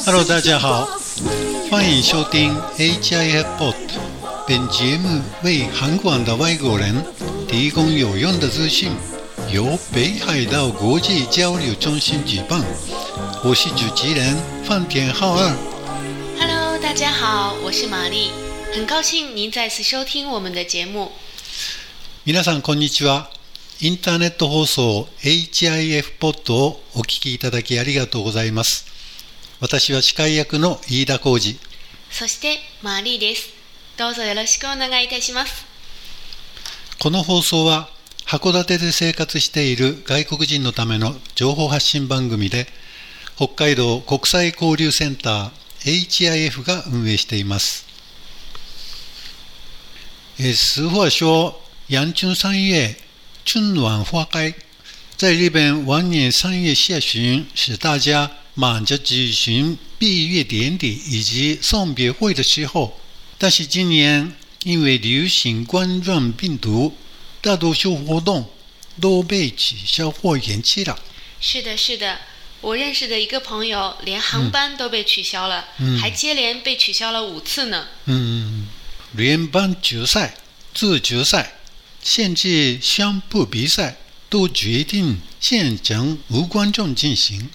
Hello， sing 大家好 to the sweet 欢迎收听 HIF Pod。本节目为韩国的外国人提供有用的资讯，由北海道国际交流中心举办。我是主持人范田浩二。 Hello，大家好，我是玛丽，很高兴您再次收听我们的节目。皆さんこんにちは。インターネット放送 HIF ポッドをお聞きいただきありがとうございます。 私は司会役の飯田浩二。そしてマーリーです。どうぞよろしくお願いいたします。この放送は函館で生活している外国人のための情報発信番組で北海道国際交流センター HIF が運営しています。呃，实话说，阳春三月春暖花开，在日本往年三月下旬是大家忙着举行毕业典礼以及送别会的时候，但是今年因为流行冠状病毒，大多数活动都被取消或延期了。是的，是的，我认识的一个朋友，连航班都被取消了，嗯还接连被取消了五次呢。嗯，联邦决赛、自决赛，甚至宣布比赛都决定现场无观众进行。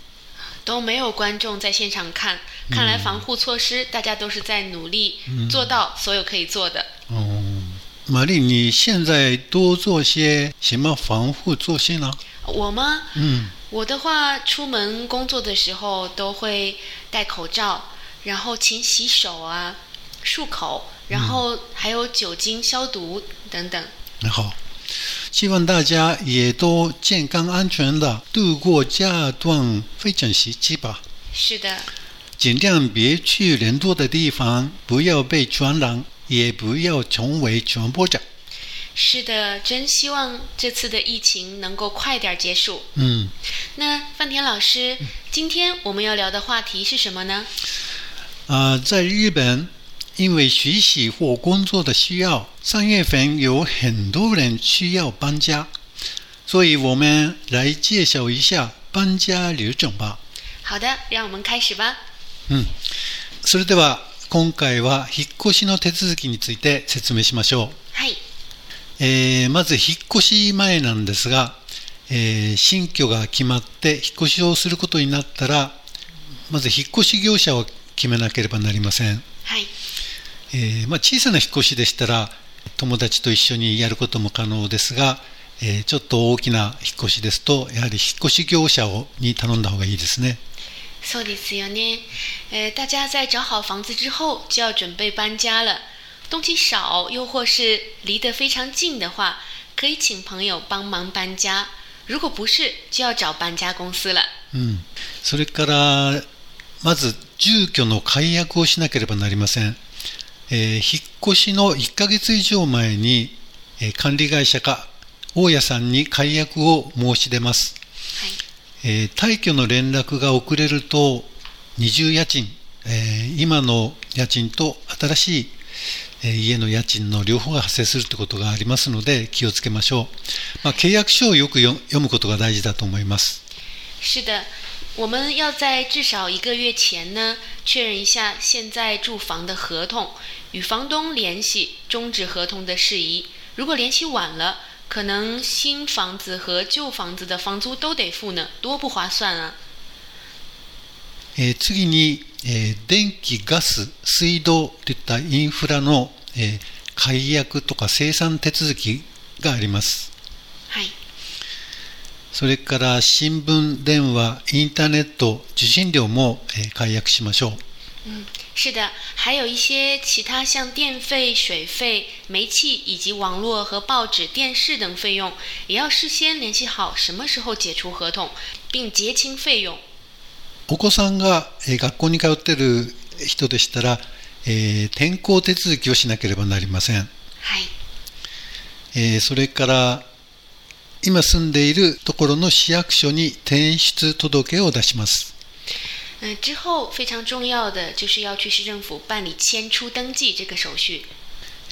都没有观众在现场看，看来防护措施大家都是在努力做到所有可以做的。哦，玛丽，你现在多做些什么防护措施呢？我吗？嗯我的话，出门工作的时候都会戴口罩，然后勤洗手啊，漱口，然后还有酒精消毒等等。好，希望大家也都健康安全的度过这段非常时期吧。是的，尽量别去人多的地方，不要被传染，也不要成为传播者。是的，真希望这次的疫情能够快点结束。嗯。那范田老师，今天我们要聊的话题是什么呢？啊、在日本，因为学习或工作的需要，三月份有很多人需要搬家，所以我们来介绍一下搬家流程吧。好的，让我们开始吧。うん。それでは今回は引っ越しの手続きについて説明しましょう。はい。えーまず引っ越し前なんですが、えー新居が決まって引っ越しをすることになったら、まず引っ越し業者を決めなければなりません。はい。えーまあ、小さな引っ越しでしたら友達と一緒にやることも可能ですが、えーちょっと大きな引っ越しですとやはり引っ越し業者をに頼んだ方がいいですね。そうですよね。呃，大家在找好房子之后，就要准备搬家了。东西少，又或是离得非常近的话，可以请朋友帮忙搬家。如果不是，就要找搬家公司了。うん、それからまず住居の解約をしなければなりません、えー引っ越しの1ヶ月以上前に、えー管理会社か大家さんに解約を申し出ます、はい。えー退去の連絡が遅れると二重家賃、えー今の家賃と新しい、えー家の家賃の両方が発生するということがありますので気をつけましょう、まあ、契約書をよく読読むことが大事だと思います。是的，我们要在至少一个月前呢，确认一下现在住房的合同，与房东联系终止合同的事宜。如果联系晚了，可能新房子和旧房子的房租都得付呢，多不划算啊！えー次に、えー電気、ガス、水道といったインフラの、えー解約とか生産手続きがあります。 はい。それから新聞、電話、インターネット、受信料も、えー解約しましょう。嗯，是的，还有一些其他像电费、水费、煤气以及网络和报纸、电视等费用，也要事先联系好什么时候解除合同，并结清费用。お子さんが、えー学校に通っている人でしたら、えー転校手続きをしなければなりません。はい。えーそれから今住んでいるところの市役所に転出届を出します。嗯，之后非常重要的就是要去市政府办理迁出登记这个手续。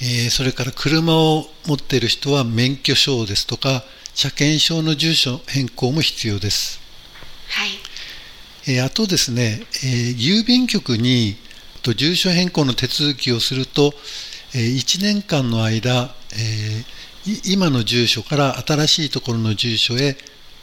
えーそれから車を持っている人は免許証ですとか車検証の住所変更も必要です。はい。えーあとですね、えー郵便局にと住所変更の手続きをすると、え1年間の間、えーい今の住所から新しいところの住所へ、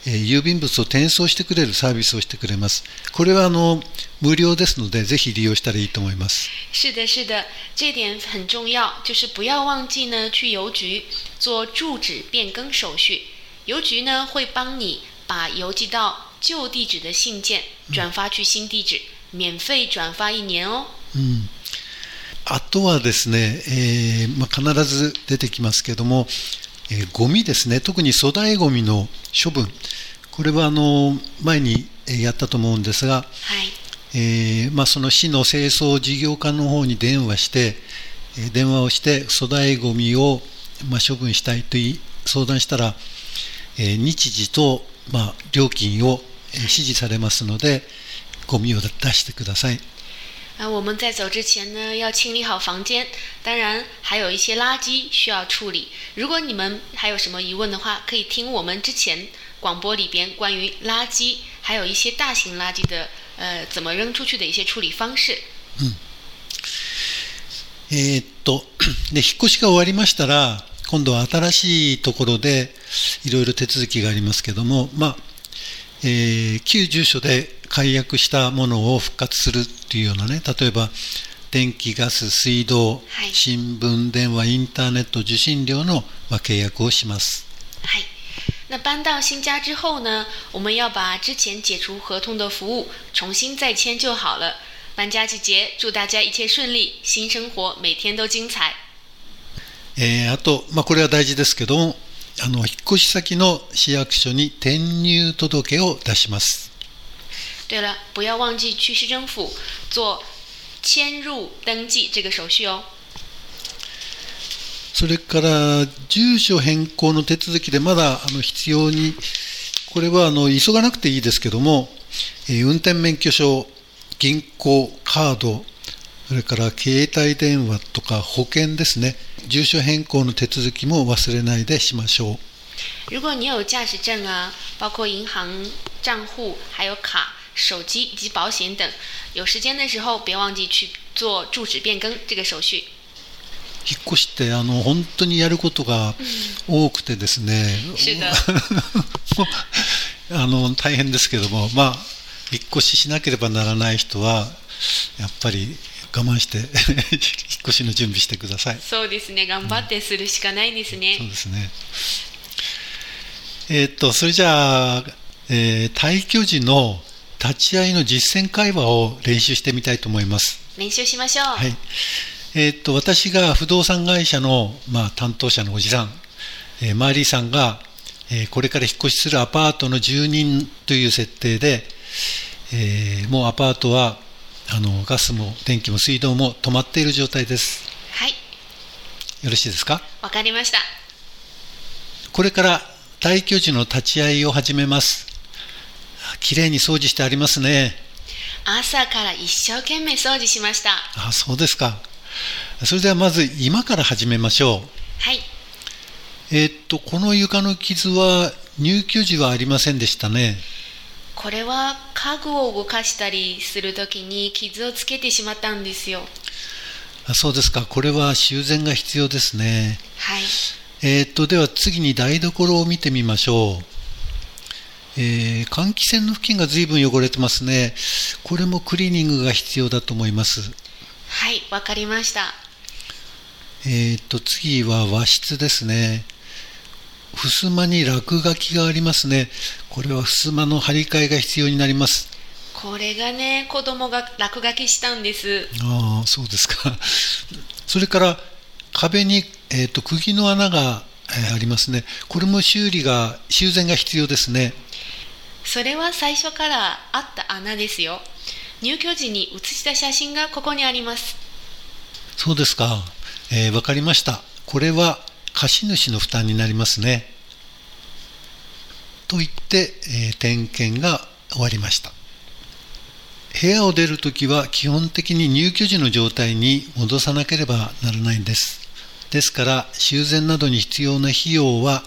えー郵便物を転送してくれるサービスをしてくれます。これはあの無料ですので、ぜひ利用したらいいと思います。是的，是的，这点很重要，就是不要忘记呢去邮局做住址变更手续。邮局呢会帮你把邮寄到旧地址的信件转发去新地址，免费转发一年哦。うん、あとはですね、えーまあ、必ず出てきますけども、えーゴミですね、特に粗大ゴミの処分、これはあの前にえーやったと思うんですが、はい。えーまあ、その市の清掃事業課の方に電話して、えー電話をして粗大ゴミを、まあ、処分したいとい相談したら、えー日時と、まあ、料金を、えー指示されますので、ゴミを出してください。啊，我们在走之前呢，要清理好房间，当然还有一些垃圾需要处理。如果你们还有什么疑问的话，可以听我们之前广播里边关于垃圾，还有一些大型垃圾的呃怎么扔出去的一些处理方式。えーっと、で、引っ越しが終わりましたら、今度は新しいところでいろいろ手続きがありますけども、まあ、 えー旧住所で解約したものを復活するというようなね、例えば、電気、ガス、水道、はい新聞、電話、インターネット、受信料の、まあ、契約をします。嗨，那搬到新家之后呢，我们要把之前解除合同的服务重新再签就好了。搬家季节，祝大家一切顺利，新生活每天都精彩。えーあと、まあ、これは大事ですけども、あの、引っ越し先の市役所に転入届を出します。对了，不要忘记去市政府做迁入登记这个手续哦。それから、住所変更の手続きでまだあの必要に、これはあの急がなくていいですけども、えー運転免許証、銀行、カード、それから携帯電話とか保険ですね、住所変更の手続きも忘れないでしましょう。如果你有驾驶证啊，包括银行账户、还有卡、手机以及保险等，有时间的时候别忘记去做住址变更这个手续。引っ越しってあの本当にやることが多くてですね、あの大変ですけども、まあ、引っ越ししなければならない人は、やっぱり我慢して 引っ越しの準備してください。そうですね、頑張ってするしかないですね。そうですね。えーっと、それじゃあ、えー退去時の立ち会いの実践会話を練習してみたいと思います。練習しましょう。はい。えーっと、私が不動産会社の、まあ、担当者のおじさん、えーマーリーさんが、えーこれから引っ越しするアパートの住人という設定で、えーもうアパートは、あの、ガスも電気も水道も止まっている状態です。はい、よろしいですか？わかりました。これから退去時の立ち会いを始めます。きれいに掃除してありますね。朝から一生懸命掃除しました。あ、そうですか。それではまず今から始めましょう。はい、えーっと、この床の傷は入居時はありませんでしたね。これは家具を動かしたりするときに傷をつけてしまったんですよ。あそうですか。これは修繕が必要ですね。はい、えーっと、では次に台所を見てみましょう。えー換気扇の付近が随分汚れてますね。これもクリーニングが必要だと思います。はい、わかりました。えーっと、次は和室ですね。襖に落書きがありますね。これは襖の張り替えが必要になります。これがね、子供が落書きしたんです。ああ、そうですか。それから壁に、えー、と釘の穴が、えーありますね。これも修理が、修繕が必要ですね。それは最初からあった穴ですよ。入居時に写した写真がここにあります。そうですか。えーわかりました。これは貸主の負担になりますね。と言って、えー点検が終わりました。部屋を出るときは基本的に入居時の状態に戻さなければならないんです。ですから修繕などに必要な費用は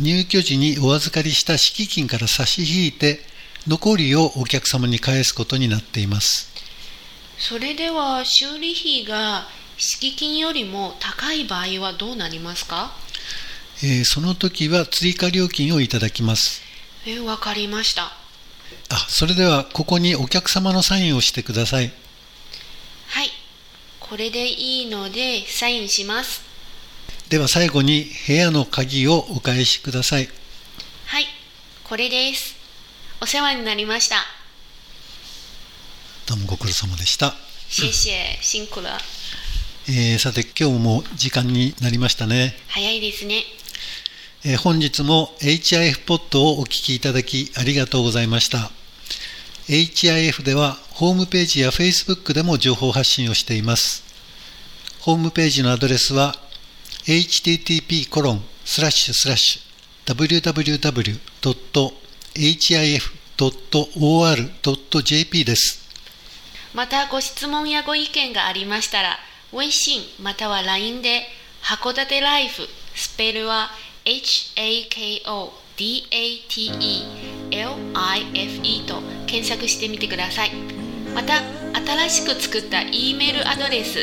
入居時にお預かりした敷金から差し引いて残りをお客様に返すことになっていますそれでは修理費が敷金よりも高い場合はどうなりますか？えーその時は追加料金をいただきますえ、わかりました。あそれではここにお客様のサインをしてくださいはい。これでいいのでサインします。では最後に部屋の鍵をお返しくださいはい。これです。お世話になりました。どうもご苦労様でした、谢谢、辛苦了。えーさて今日も時間になりましたね。早いですね。えー本日も HIF ポットをお聞きいただきありがとうございました。HIF ではホームページや Facebook でも情報発信をしています。ホームページのアドレスは http コロンスラッシュスラッシュ www.hif.or.jp です。またご質問やご意見がありましたら、微信または LINE で函館ライフスペルは HAKODATELIFE と検索してみてください。また新しく作った E メールアドレス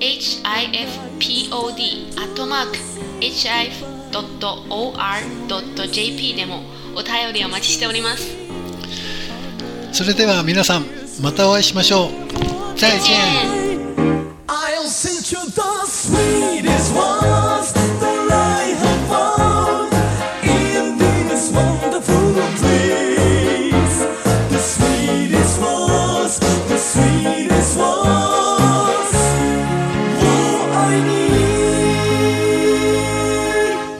hifpod.hif.or.jp でもお便りお待ちしております。それでは皆さんまたお会いしましょう再再见